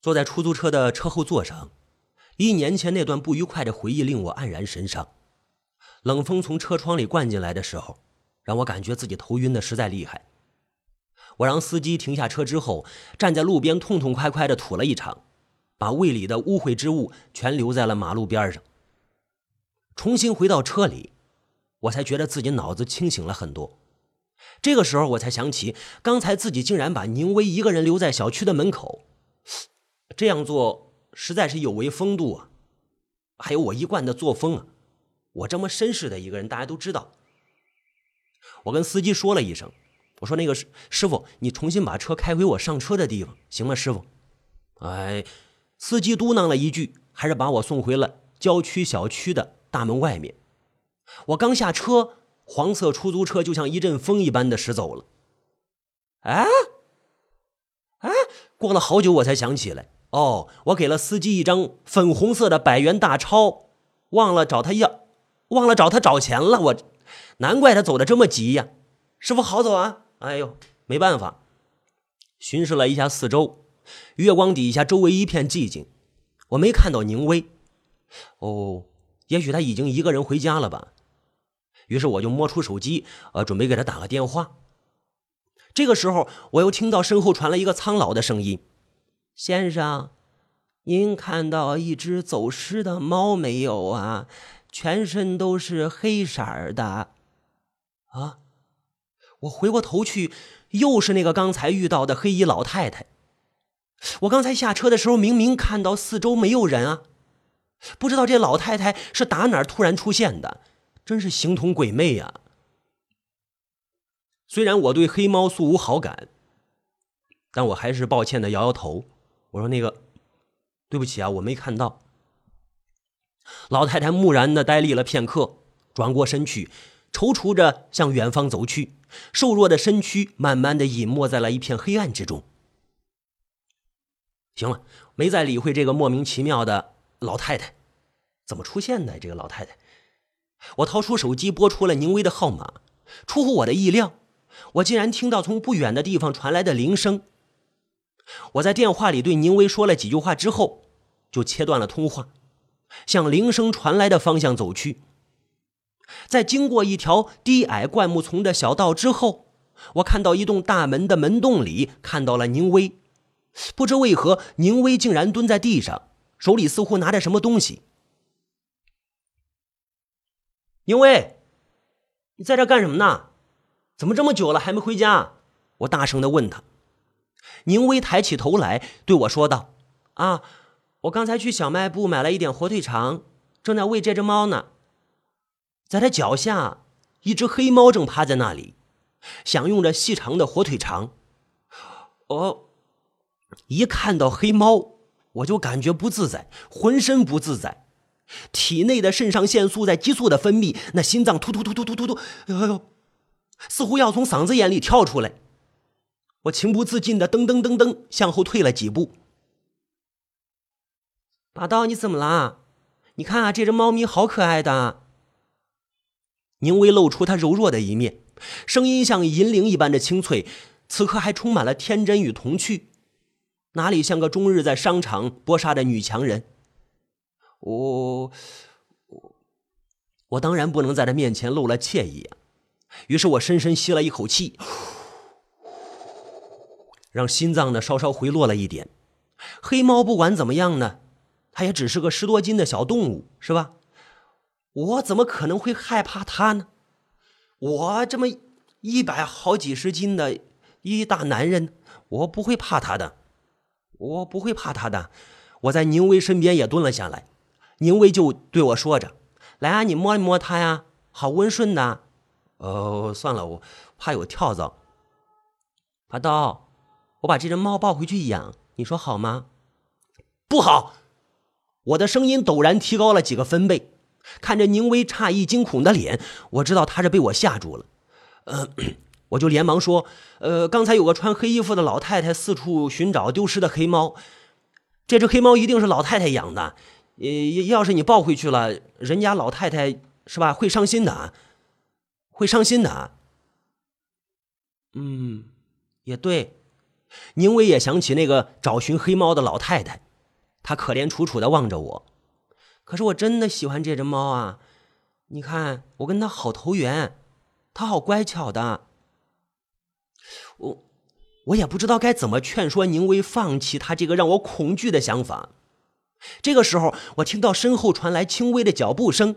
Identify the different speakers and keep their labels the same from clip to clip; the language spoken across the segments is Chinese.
Speaker 1: 坐在出租车的车后座上，一年前那段不愉快的回忆令我黯然神伤。冷风从车窗里灌进来的时候，让我感觉自己头晕的实在厉害。我让司机停下车之后，站在路边痛痛快快的吐了一场，把胃里的污秽之物全留在了马路边上。重新回到车里，我才觉得自己脑子清醒了很多。这个时候，我才想起刚才自己竟然把宁威一个人留在小区的门口。这样做实在是有违风度啊！还有我一贯的作风啊！我这么绅士的一个人，大家都知道。我跟司机说了一声，我说：“那个师师傅，你重新把车开回我上车的地方，行吗？”师傅，哎，司机嘟囔了一句，还是把我送回了郊区小区的大门外面。我刚下车，黄色出租车就像一阵风一般的驶走了。哎，哎，过了好久，我才想起来。哦，我给了司机一张粉红色的百元大钞，忘了找他要，忘了找他找钱了。我，难怪他走的这么急呀。师傅好走啊！哎呦，没办法。巡视了一下四周，月光底下周围一片寂静，我没看到宁威。哦，也许他已经一个人回家了吧。于是我就摸出手机，呃，准备给他打个电话。这个时候，我又听到身后传来一个苍老的声音。先生，您看到一只走失的猫没有啊？全身都是黑色的。啊！我回过头去，又是那个刚才遇到的黑衣老太太。我刚才下车的时候，明明看到四周没有人啊，不知道这老太太是打哪儿突然出现的，真是形同鬼魅呀！虽然我对黑猫素无好感，但我还是抱歉的摇摇头。我说：“那个，对不起啊，我没看到。”老太太木然的呆立了片刻，转过身去，踌躇着向远方走去，瘦弱的身躯慢慢的隐没在了一片黑暗之中。行了，没再理会这个莫名其妙的老太太，怎么出现的？这个老太太，我掏出手机拨出了宁威的号码，出乎我的意料，我竟然听到从不远的地方传来的铃声。我在电话里对宁威说了几句话之后，就切断了通话，向铃声传来的方向走去。在经过一条低矮灌木丛的小道之后，我看到一栋大门的门洞里看到了宁威。不知为何，宁威竟然蹲在地上，手里似乎拿着什么东西。宁威，你在这干什么呢？怎么这么久了还没回家？我大声的问他。宁威抬起头来对我说道：“啊，我刚才去小卖部买了一点火腿肠，正在喂这只猫呢。在他脚下，一只黑猫正趴在那里，享用着细长的火腿肠。哦，一看到黑猫，我就感觉不自在，浑身不自在，体内的肾上腺素在急速的分泌，那心脏突突突突突突突，哎呦，似乎要从嗓子眼里跳出来。”我情不自禁的噔噔噔噔向后退了几步。八刀，你怎么啦？你看啊，这只猫咪好可爱的。宁威露出他柔弱的一面，声音像银铃一般的清脆，此刻还充满了天真与童趣，哪里像个终日在商场搏杀的女强人？我我我当然不能在她面前露了怯意！于是我深深吸了一口气。让心脏呢稍稍回落了一点。黑猫不管怎么样呢，它也只是个十多斤的小动物，是吧？我怎么可能会害怕它呢？我这么一百好几十斤的一大男人，我不会怕它的，我不会怕它的。我在宁威身边也蹲了下来，宁威就对我说着：“来啊，你摸一摸它呀，好温顺的。”哦，算了，我怕有跳蚤。阿刀。我把这只猫抱回去养，你说好吗？不好！我的声音陡然提高了几个分贝。看着宁威诧异惊恐的脸，我知道他是被我吓住了。呃，我就连忙说：“呃，刚才有个穿黑衣服的老太太四处寻找丢失的黑猫，这只黑猫一定是老太太养的。呃，要是你抱回去了，人家老太太是吧，会伤心的，会伤心的。”嗯，也对。宁威也想起那个找寻黑猫的老太太，她可怜楚楚的望着我。可是我真的喜欢这只猫啊！你看，我跟它好投缘，它好乖巧的。我我也不知道该怎么劝说宁威放弃他这个让我恐惧的想法。这个时候，我听到身后传来轻微的脚步声，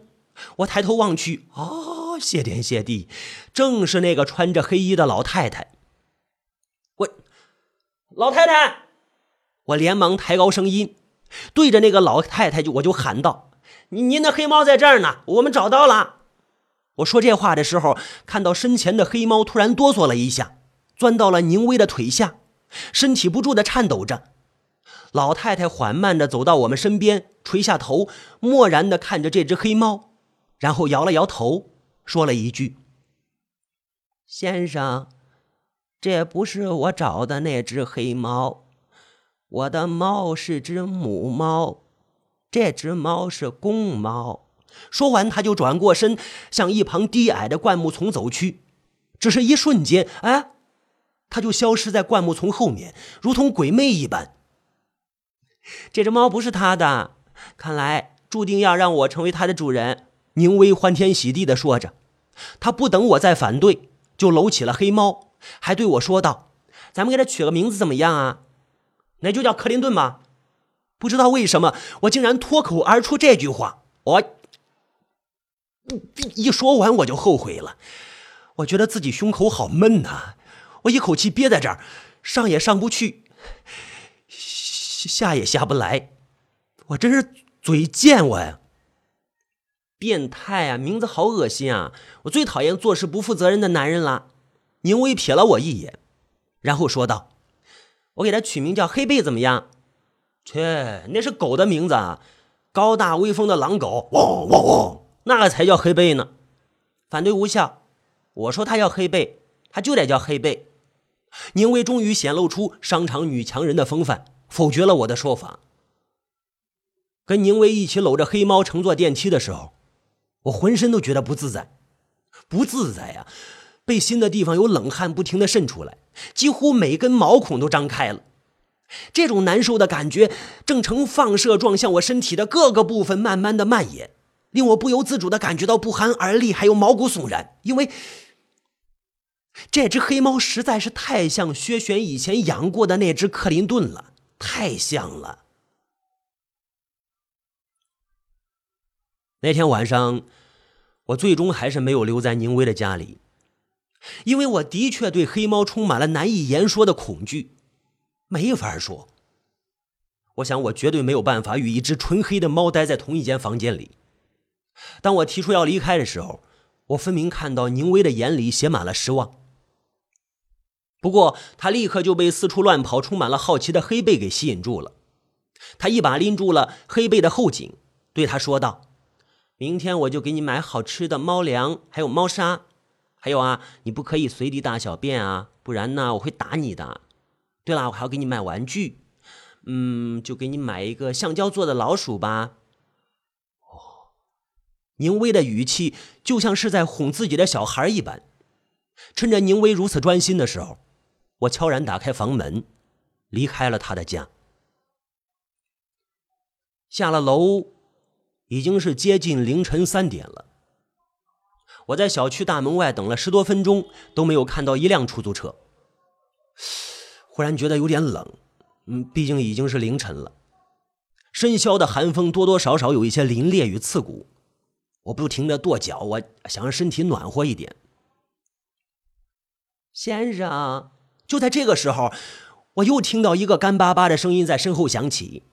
Speaker 1: 我抬头望去，哦，谢天谢地，正是那个穿着黑衣的老太太。老太太，我连忙抬高声音。对着那个老太太就我就喊道：“您您的黑猫在这儿呢，我们找到了。”我说这话的时候，看到身前的黑猫突然哆嗦了一下，钻到了宁威的腿下，身体不住的颤抖着。老太太缓慢的走到我们身边，垂下头，漠然的看着这只黑猫，然后摇了摇头，说了一句：“先生，这不是我找的那只黑猫。”我的猫是只母猫，这只猫是公猫。说完，他就转过身，向一旁低矮的灌木丛走去。只是一瞬间，哎，他就消失在灌木丛后面，如同鬼魅一般。这只猫不是他的，看来注定要让我成为它的主人。宁威欢天喜地地说着，他不等我再反对，就搂起了黑猫，还对我说道：“咱们给他取个名字怎么样啊？”那就叫克林顿吧。不知道为什么，我竟然脱口而出这句话。我一说完，我就后悔了。我觉得自己胸口好闷呐，我一口气憋在这儿，上也上不去，下也下不来。我真是嘴贱，我呀，变态啊！名字好恶心啊！我最讨厌做事不负责任的男人了。宁威瞥了我一眼，然后说道。我给它取名叫黑贝怎么样？切，那是狗的名字啊，高大威风的狼狗，汪汪汪，那个才叫黑贝呢。反对无效，我说它叫黑贝，它就得叫黑贝。宁威终于显露出商场女强人的风范，否决了我的说法。跟宁威一起搂着黑猫乘坐电梯的时候，我浑身都觉得不自在，不自在呀。背心的地方有冷汗不停的渗出来，几乎每根毛孔都张开了。这种难受的感觉正呈放射状向我身体的各个部分慢慢的蔓延，令我不由自主的感觉到不寒而栗，还有毛骨悚然。因为这只黑猫实在是太像薛璇以前养过的那只克林顿了，太像了。那天晚上，我最终还是没有留在宁威的家里。因为我的确对黑猫充满了难以言说的恐惧，没法说。我想我绝对没有办法与一只纯黑的猫待在同一间房间里。当我提出要离开的时候，我分明看到宁威的眼里写满了失望。不过他立刻就被四处乱跑、充满了好奇的黑贝给吸引住了。他一把拎住了黑贝的后颈，对他说道：“明天我就给你买好吃的猫粮，还有猫砂。”还有啊，你不可以随地大小便啊，不然呢我会打你的。对了，我还要给你买玩具，嗯，就给你买一个橡胶做的老鼠吧。哦，宁威的语气就像是在哄自己的小孩一般。趁着宁威如此专心的时候，我悄然打开房门，离开了他的家。下了楼，已经是接近凌晨三点了。我在小区大门外等了十多分钟，都没有看到一辆出租车。忽然觉得有点冷，嗯，毕竟已经是凌晨了。深宵的寒风多多少少有一些凛冽与刺骨，我不停的跺脚，我想让身体暖和一点。先生，就在这个时候，我又听到一个干巴巴的声音在身后响起：“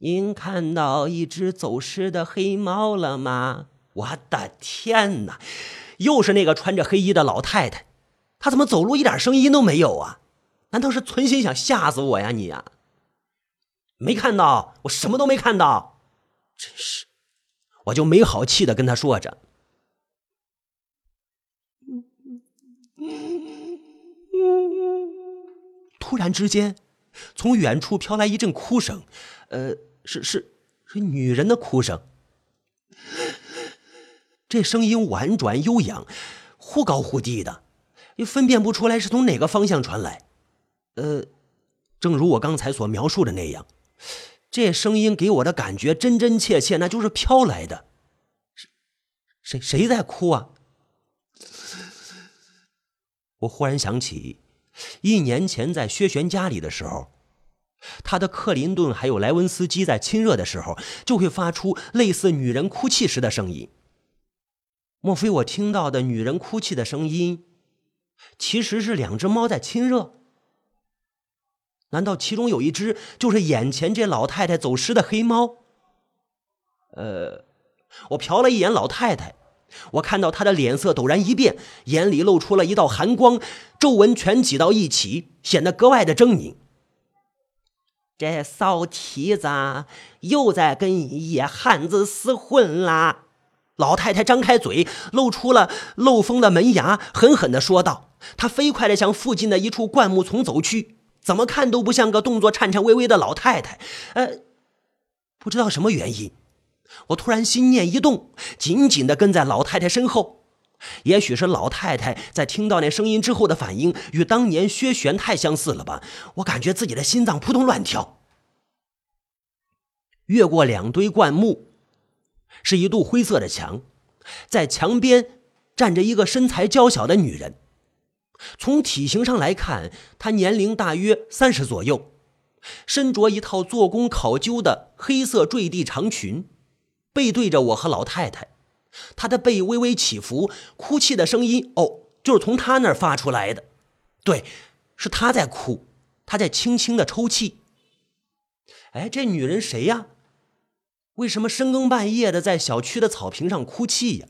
Speaker 1: 您看到一只走失的黑猫了吗？”我的天哪！又是那个穿着黑衣的老太太，她怎么走路一点声音都没有啊？难道是存心想吓死我呀？你呀，没看到，我什么都没看到，真是！我就没好气的跟他说着。突然之间，从远处飘来一阵哭声，呃，是是是女人的哭声。这声音婉转悠扬，忽高忽低的，又分辨不出来是从哪个方向传来。呃，正如我刚才所描述的那样，这声音给我的感觉真真切切，那就是飘来的。谁谁在哭啊？我忽然想起，一年前在薛璇家里的时候，他的克林顿还有莱文斯基在亲热的时候，就会发出类似女人哭泣时的声音。莫非我听到的女人哭泣的声音，其实是两只猫在亲热？难道其中有一只就是眼前这老太太走失的黑猫？呃，我瞟了一眼老太太。我看到她的脸色陡然一变，眼里露出了一道寒光，皱纹全挤到一起，显得格外的狰狞。这骚蹄子又在跟野汉子厮混啦！老太太张开嘴，露出了漏风的门牙，狠狠地说道：“她飞快地向附近的一处灌木丛走去，怎么看都不像个动作颤颤巍巍的老太太。”呃，不知道什么原因。我突然心念一动，紧紧地跟在老太太身后。也许是老太太在听到那声音之后的反应与当年薛玄太相似了吧？我感觉自己的心脏扑通乱跳。越过两堆灌木，是一堵灰色的墙，在墙边站着一个身材娇小的女人。从体型上来看，她年龄大约三十左右，身着一套做工考究的黑色坠地长裙。背对着我和老太太，她的背微微起伏，哭泣的声音哦，就是从她那儿发出来的。对，是她在哭，她在轻轻的抽泣。哎，这女人谁呀？为什么深更半夜的在小区的草坪上哭泣呀？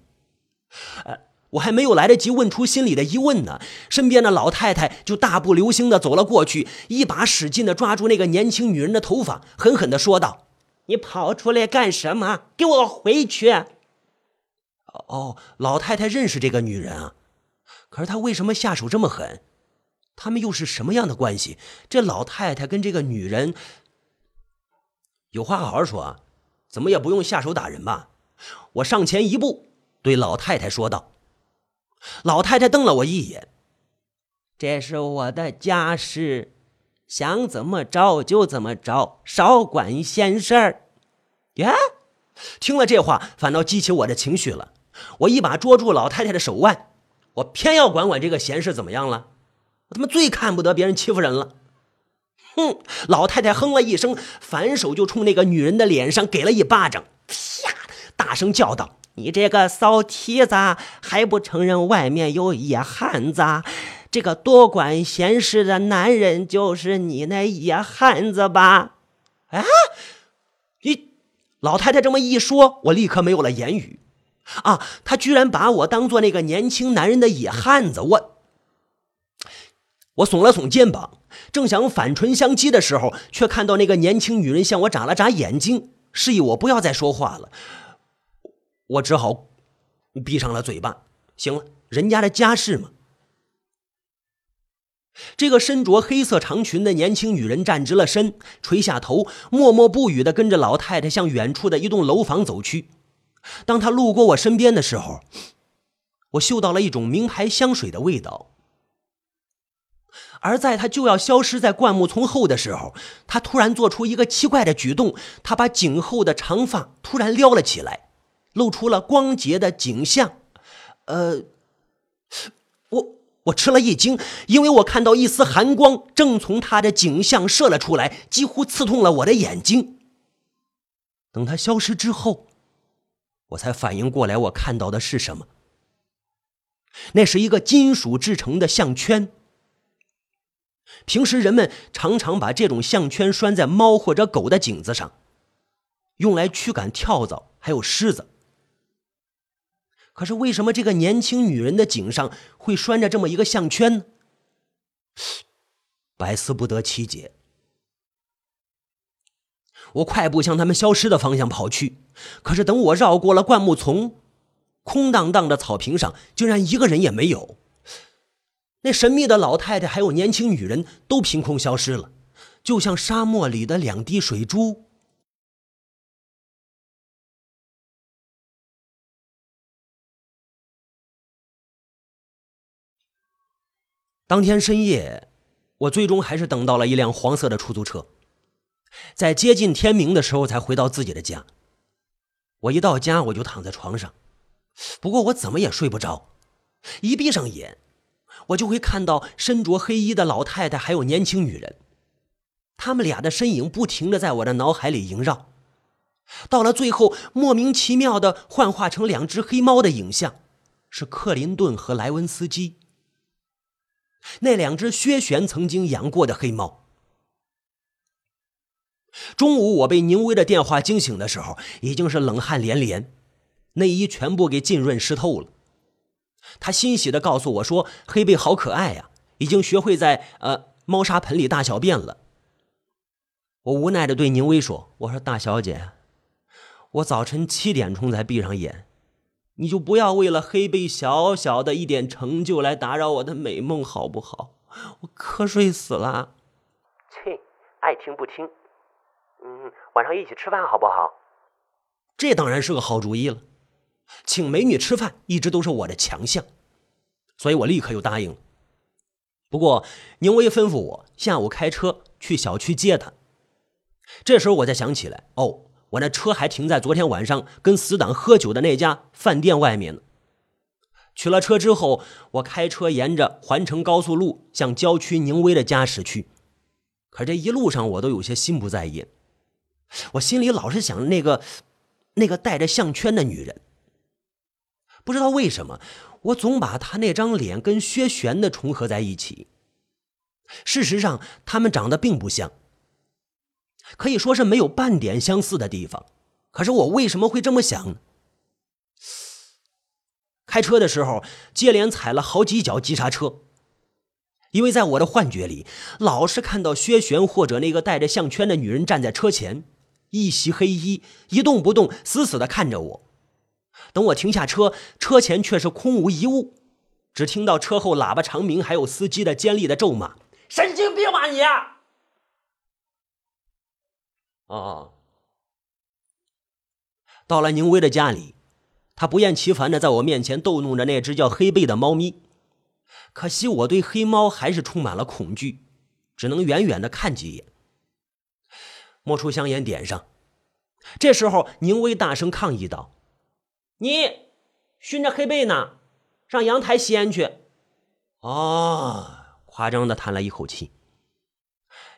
Speaker 1: 呃，我还没有来得及问出心里的疑问呢，身边的老太太就大步流星的走了过去，一把使劲的抓住那个年轻女人的头发，狠狠的说道。你跑出来干什么？给我回去！哦，老太太认识这个女人啊，可是她为什么下手这么狠？他们又是什么样的关系？这老太太跟这个女人有话好好说啊，怎么也不用下手打人吧？我上前一步，对老太太说道。老太太瞪了我一眼：“这是我的家事。”想怎么着就怎么着，少管闲事儿。呀，听了这话，反倒激起我的情绪了。我一把捉住老太太的手腕，我偏要管管这个闲事，怎么样了？我他妈最看不得别人欺负人了。哼！老太太哼了一声，反手就冲那个女人的脸上给了一巴掌，啪！大声叫道：“你这个骚蹄子，还不承认外面有野汉子？”这个多管闲事的男人就是你那野汉子吧？啊！你老太太这么一说，我立刻没有了言语。啊！他居然把我当做那个年轻男人的野汉子！我我耸了耸肩膀，正想反唇相讥的时候，却看到那个年轻女人向我眨了眨眼睛，示意我不要再说话了。我只好闭上了嘴巴。行了，人家的家事嘛。这个身着黑色长裙的年轻女人站直了身，垂下头，默默不语地跟着老太太向远处的一栋楼房走去。当她路过我身边的时候，我嗅到了一种名牌香水的味道。而在他就要消失在灌木丛后的时候，他突然做出一个奇怪的举动，他把颈后的长发突然撩了起来，露出了光洁的颈项。呃。我我吃了一惊，因为我看到一丝寒光正从他的颈项射了出来，几乎刺痛了我的眼睛。等他消失之后，我才反应过来，我看到的是什么？那是一个金属制成的项圈。平时人们常常把这种项圈拴在猫或者狗的颈子上，用来驱赶跳蚤还有虱子。可是为什么这个年轻女人的颈上会拴着这么一个项圈呢？百思不得其解。我快步向他们消失的方向跑去，可是等我绕过了灌木丛，空荡荡的草坪上竟然一个人也没有。那神秘的老太太还有年轻女人都凭空消失了，就像沙漠里的两滴水珠。当天深夜，我最终还是等到了一辆黄色的出租车，在接近天明的时候才回到自己的家。我一到家我就躺在床上，不过我怎么也睡不着，一闭上眼，我就会看到身着黑衣的老太太还有年轻女人，他们俩的身影不停的在我的脑海里萦绕，到了最后莫名其妙的幻化成两只黑猫的影像，是克林顿和莱文斯基。那两只薛玄曾经养过的黑猫。中午我被宁威的电话惊醒的时候，已经是冷汗连连，内衣全部给浸润湿透了。他欣喜的告诉我说：“黑贝好可爱呀，已经学会在呃猫砂盆里大小便了。”我无奈的对宁威说：“我说大小姐，我早晨七点钟才闭上眼。”你就不要为了黑贝小小的一点成就来打扰我的美梦，好不好？我瞌睡死了。
Speaker 2: 切，爱听不听。嗯，晚上一起吃饭好不好？
Speaker 1: 这当然是个好主意了。请美女吃饭一直都是我的强项，所以我立刻就答应了。不过宁威吩咐我下午开车去小区接她。这时候我才想起来，哦。我那车还停在昨天晚上跟死党喝酒的那家饭店外面呢。取了车之后，我开车沿着环城高速路向郊区宁威的家驶去。可这一路上我都有些心不在焉，我心里老是想那个那个戴着项圈的女人。不知道为什么，我总把他那张脸跟薛璇的重合在一起。事实上，他们长得并不像。可以说是没有半点相似的地方，可是我为什么会这么想呢？开车的时候接连踩了好几脚急刹车，因为在我的幻觉里，老是看到薛璇或者那个戴着项圈的女人站在车前，一袭黑衣，一动不动，死死的看着我。等我停下车，车前却是空无一物，只听到车后喇叭长鸣，还有司机的尖利的咒骂：“
Speaker 2: 神经病吧你！”
Speaker 1: 哦，到了宁威的家里，他不厌其烦的在我面前逗弄着那只叫黑贝的猫咪。可惜我对黑猫还是充满了恐惧，只能远远的看几眼。摸出香烟点上。这时候，宁威大声抗议道：“你熏着黑贝呢，上阳台吸烟去。”哦，夸张的叹了一口气。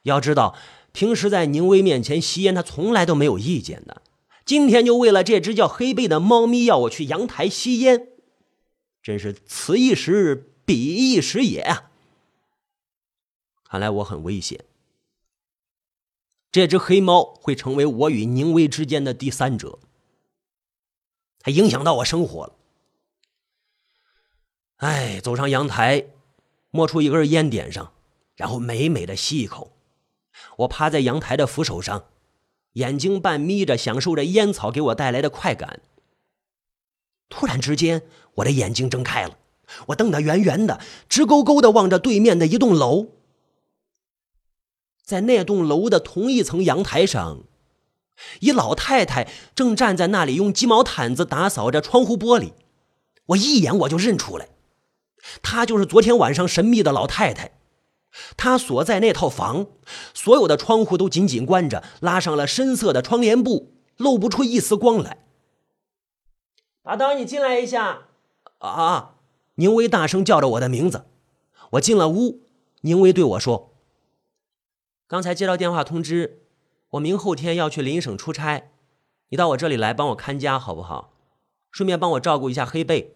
Speaker 1: 要知道。平时在宁威面前吸烟，他从来都没有意见的。今天就为了这只叫黑贝的猫咪，要我去阳台吸烟，真是此一时彼一时也啊！看来我很危险，这只黑猫会成为我与宁威之间的第三者，它影响到我生活了。哎，走上阳台，摸出一根烟点上，然后美美的吸一口。我趴在阳台的扶手上，眼睛半眯着，享受着烟草给我带来的快感。突然之间，我的眼睛睁开了，我瞪得圆圆的，直勾勾的望着对面的一栋楼。在那栋楼的同一层阳台上，一老太太正站在那里，用鸡毛毯子打扫着窗户玻璃。我一眼我就认出来，她就是昨天晚上神秘的老太太。她所在那套房，所有的窗户都紧紧关着，拉上了深色的窗帘布，露不出一丝光来。
Speaker 2: 阿刀，你进来一下。
Speaker 1: 啊！宁威大声叫着我的名字。我进了屋，宁威对我说：“刚才接到电话通知，我明后天要去邻省出差，你到我这里来帮我看家好不好？顺便帮我照顾一下黑贝。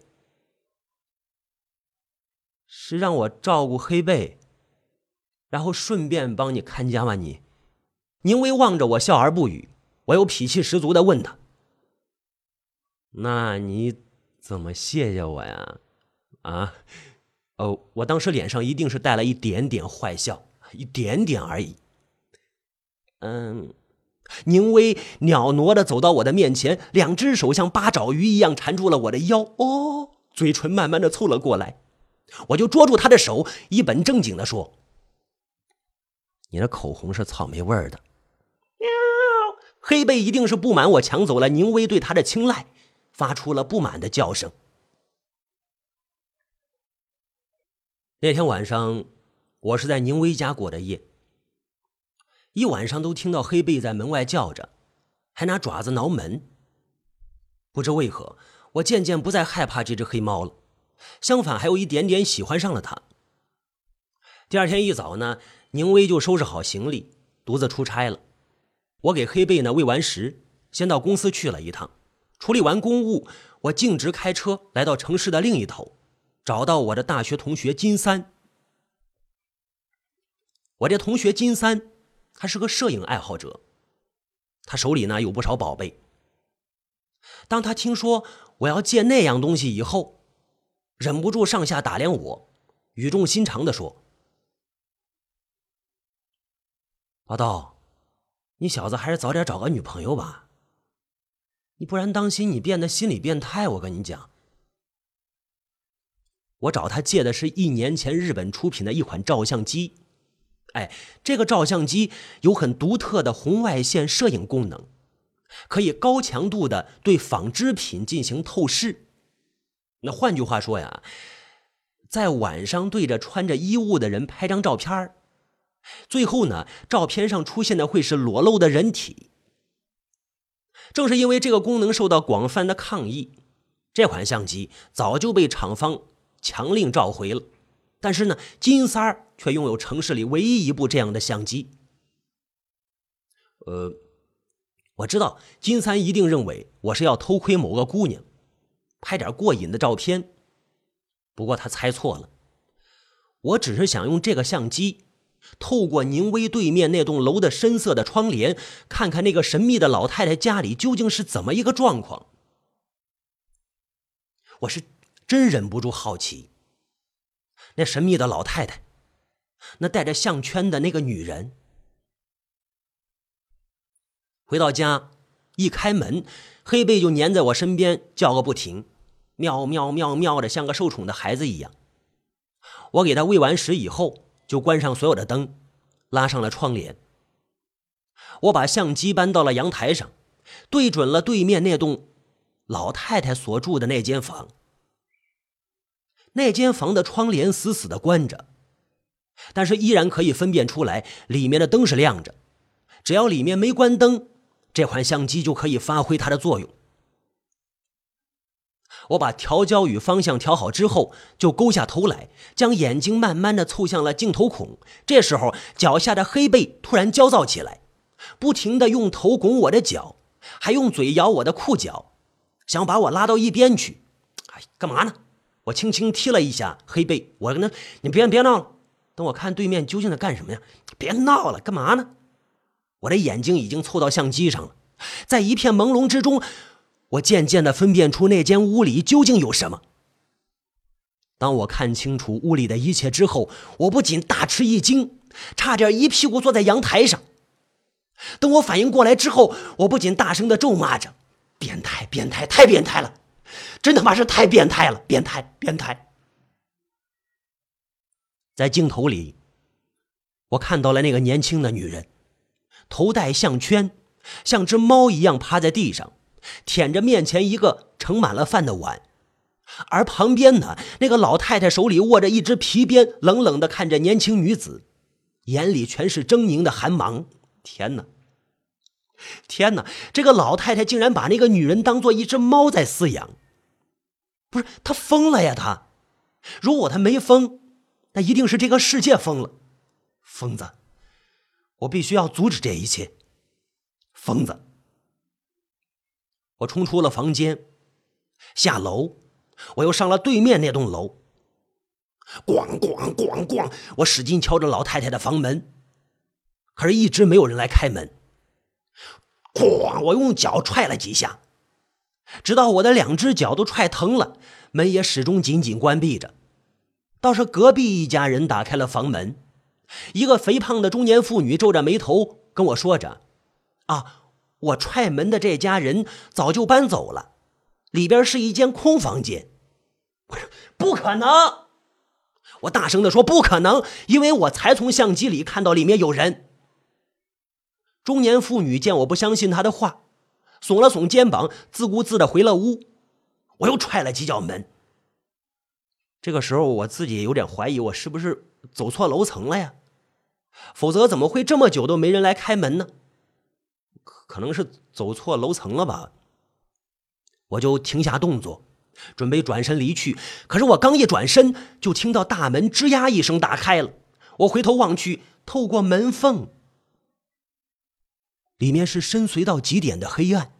Speaker 1: 是让我照顾黑贝。”然后顺便帮你看家吗？你，宁威望着我笑而不语。我又脾气十足的问他：“那你怎么谢谢我呀？”啊，哦，我当时脸上一定是带了一点点坏笑，一点点而已。嗯，宁威袅娜的走到我的面前，两只手像八爪鱼一样缠住了我的腰。哦，嘴唇慢慢的凑了过来，我就捉住他的手，一本正经的说。你的口红是草莓味儿的。喵！黑贝一定是不满我抢走了宁威对他的青睐，发出了不满的叫声。那天晚上，我是在宁威家过的夜，一晚上都听到黑贝在门外叫着，还拿爪子挠门。不知为何，我渐渐不再害怕这只黑猫了，相反还有一点点喜欢上了它。第二天一早呢，宁威就收拾好行李，独自出差了。我给黑贝呢喂完食，先到公司去了一趟，处理完公务，我径直开车来到城市的另一头，找到我的大学同学金三。我这同学金三，他是个摄影爱好者，他手里呢有不少宝贝。当他听说我要借那样东西以后，忍不住上下打量我，语重心长的说：“老道，你小子还是早点找个女朋友吧，你不然当心你变得心理变态。我跟你讲，我找他借的是一年前日本出品的一款照相机，哎，这个照相机有很独特的红外线摄影功能。”可以高强度的对纺织品进行透视。那换句话说呀，在晚上对着穿着衣物的人拍张照片最后呢，照片上出现的会是裸露的人体。正是因为这个功能受到广泛的抗议，这款相机早就被厂方强令召回了。但是呢，金三儿却拥有城市里唯一一部这样的相机。呃。我知道金三一定认为我是要偷窥某个姑娘，拍点过瘾的照片。不过他猜错了，我只是想用这个相机，透过宁威对面那栋楼的深色的窗帘，看看那个神秘的老太太家里究竟是怎么一个状况。我是真忍不住好奇，那神秘的老太太，那戴着项圈的那个女人。回到家，一开门，黑贝就粘在我身边叫个不停，喵喵喵喵的，像个受宠的孩子一样。我给他喂完食以后，就关上所有的灯，拉上了窗帘。我把相机搬到了阳台上，对准了对面那栋老太太所住的那间房。那间房的窗帘死死的关着，但是依然可以分辨出来里面的灯是亮着。只要里面没关灯。这款相机就可以发挥它的作用。我把调焦与方向调好之后，就勾下头来，将眼睛慢慢的凑向了镜头孔。这时候，脚下的黑背突然焦躁起来，不停的用头拱我的脚，还用嘴咬我的裤脚，想把我拉到一边去。哎，干嘛呢？我轻轻踢了一下黑背，我跟他：“你别别闹了，等我看对面究竟在干什么呀？别闹了，干嘛呢？”我的眼睛已经凑到相机上了，在一片朦胧之中，我渐渐的分辨出那间屋里究竟有什么。当我看清楚屋里的一切之后，我不仅大吃一惊，差点一屁股坐在阳台上。等我反应过来之后，我不仅大声的咒骂着：“变态，变态，太变态了！真他妈是太变态了！变态，变态！”在镜头里，我看到了那个年轻的女人。头戴项圈，像只猫一样趴在地上，舔着面前一个盛满了饭的碗，而旁边呢，那个老太太手里握着一只皮鞭，冷冷的看着年轻女子，眼里全是狰狞的寒芒。天哪！天哪！这个老太太竟然把那个女人当做一只猫在饲养，不是他疯了呀？他，如果他没疯，那一定是这个世界疯了，疯子。我必须要阻止这一切，疯子！我冲出了房间，下楼，我又上了对面那栋楼，咣咣咣咣！我使劲敲着老太太的房门，可是一直没有人来开门。咣！我用脚踹了几下，直到我的两只脚都踹疼了，门也始终紧紧关闭着。倒是隔壁一家人打开了房门。一个肥胖的中年妇女皱着眉头跟我说着：“啊，我踹门的这家人早就搬走了，里边是一间空房间。”我说：“不可能！”我大声的说：“不可能！”因为我才从相机里看到里面有人。中年妇女见我不相信她的话，耸了耸肩膀，自顾自的回了屋。我又踹了几脚门。这个时候，我自己有点怀疑，我是不是走错楼层了呀，否则怎么会这么久都没人来开门呢？可能是走错楼层了吧。我就停下动作，准备转身离去。可是我刚一转身，就听到大门吱呀一声打开了。我回头望去，透过门缝，里面是深邃到极点的黑暗。